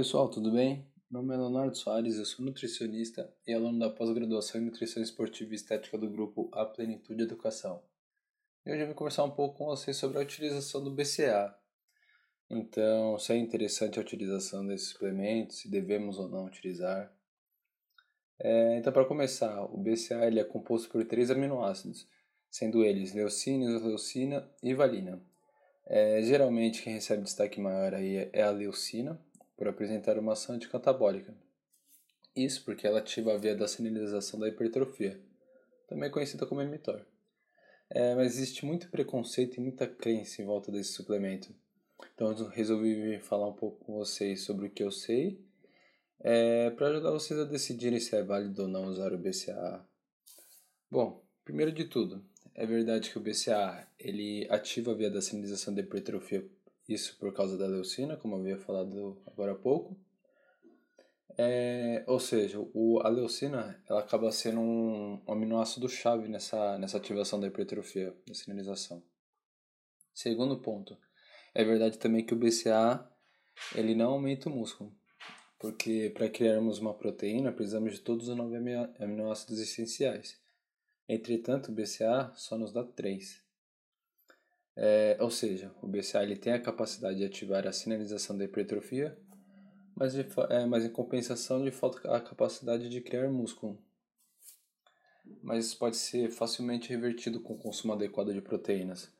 pessoal, tudo bem? Meu nome é Leonardo Soares, eu sou nutricionista e aluno da pós-graduação em Nutrição Esportiva e Estética do grupo A Plenitude Educação. E hoje eu vim conversar um pouco com vocês sobre a utilização do BCA. Então, se é interessante a utilização desse suplemento, se devemos ou não utilizar. É, então, para começar, o BCA ele é composto por três aminoácidos, sendo eles leucina, isoleucina e valina. É, geralmente, quem recebe destaque maior aí é a leucina, por apresentar uma ação anticatabólica. Isso porque ela ativa a via da sinalização da hipertrofia, também conhecida como mTOR. É, mas existe muito preconceito e muita crença em volta desse suplemento. Então eu resolvi falar um pouco com vocês sobre o que eu sei, é, para ajudar vocês a decidirem se é válido ou não usar o BCAA. Bom, primeiro de tudo, é verdade que o BCAA ele ativa a via da sinalização da hipertrofia isso por causa da leucina, como eu havia falado agora há pouco. É, ou seja, o, a leucina ela acaba sendo um, um aminoácido-chave nessa, nessa ativação da hipertrofia, da sinalização. Segundo ponto, é verdade também que o BCA ele não aumenta o músculo, porque para criarmos uma proteína precisamos de todos os nove aminoácidos essenciais. Entretanto, o BCA só nos dá três. É, ou seja, o BCA ele tem a capacidade de ativar a sinalização da hipertrofia, mas, de, é, mas em compensação lhe falta a capacidade de criar músculo. Mas isso pode ser facilmente revertido com o consumo adequado de proteínas,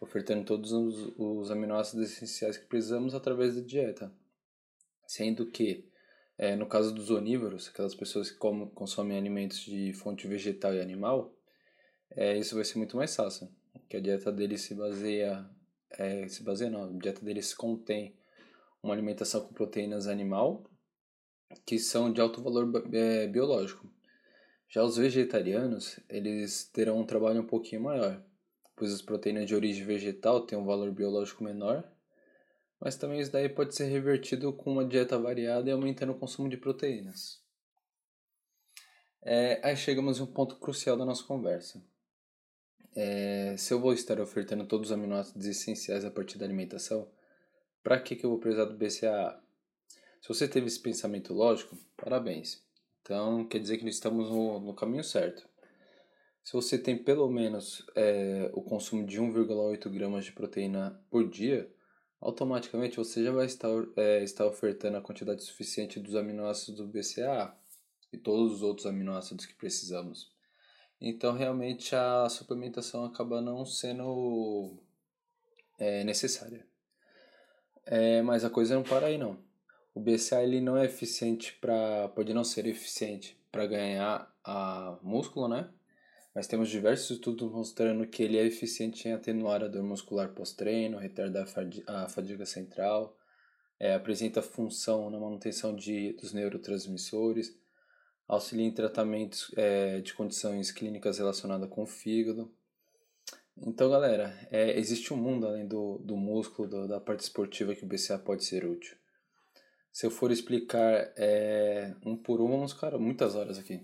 ofertando todos os, os aminoácidos essenciais que precisamos através da dieta. Sendo que, é, no caso dos onívoros, aquelas pessoas que comem, consomem alimentos de fonte vegetal e animal, é, isso vai ser muito mais fácil que a dieta dele se baseia, é, se baseia não, a dieta deles contém uma alimentação com proteínas animal que são de alto valor é, biológico. Já os vegetarianos, eles terão um trabalho um pouquinho maior, pois as proteínas de origem vegetal têm um valor biológico menor, mas também isso daí pode ser revertido com uma dieta variada e aumentando o consumo de proteínas. É, aí chegamos em um ponto crucial da nossa conversa é, se eu vou estar ofertando todos os aminoácidos essenciais a partir da alimentação, para que, que eu vou precisar do BCAA? Se você teve esse pensamento lógico, parabéns. Então quer dizer que estamos no, no caminho certo. Se você tem pelo menos é, o consumo de 1,8 gramas de proteína por dia, automaticamente você já vai estar, é, estar ofertando a quantidade suficiente dos aminoácidos do BCAA e todos os outros aminoácidos que precisamos. Então, realmente, a suplementação acaba não sendo é, necessária. É, mas a coisa não para aí, não. O BCA ele não é eficiente para... Pode não ser eficiente para ganhar a músculo, né? Mas temos diversos estudos mostrando que ele é eficiente em atenuar a dor muscular pós-treino, retardar a fadiga central, é, apresenta função na manutenção de, dos neurotransmissores, auxilia em tratamentos é, de condições clínicas relacionadas com o fígado. Então, galera, é, existe um mundo além do, do músculo, do, da parte esportiva que o BCA pode ser útil. Se eu for explicar é, um por um, vamos ficar muitas horas aqui.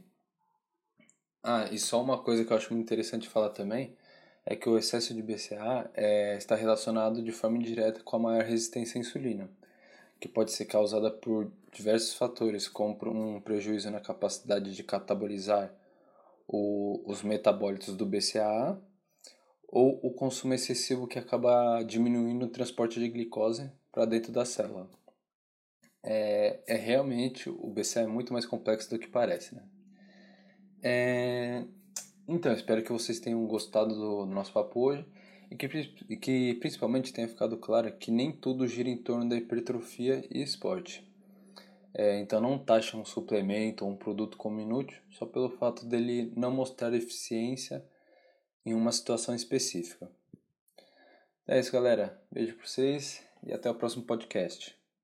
Ah, e só uma coisa que eu acho muito interessante falar também é que o excesso de BCA é, está relacionado de forma indireta com a maior resistência à insulina que pode ser causada por diversos fatores, como um prejuízo na capacidade de catabolizar o, os metabólitos do BCAA ou o consumo excessivo que acaba diminuindo o transporte de glicose para dentro da célula. É, é realmente o BCA é muito mais complexo do que parece, né? É, então, espero que vocês tenham gostado do, do nosso papo hoje e que, e que principalmente tenha ficado claro que nem tudo gira em torno da hipertrofia e esporte. É, então não taxa um suplemento ou um produto como inútil só pelo fato dele não mostrar eficiência em uma situação específica. É isso, galera. Beijo para vocês e até o próximo podcast.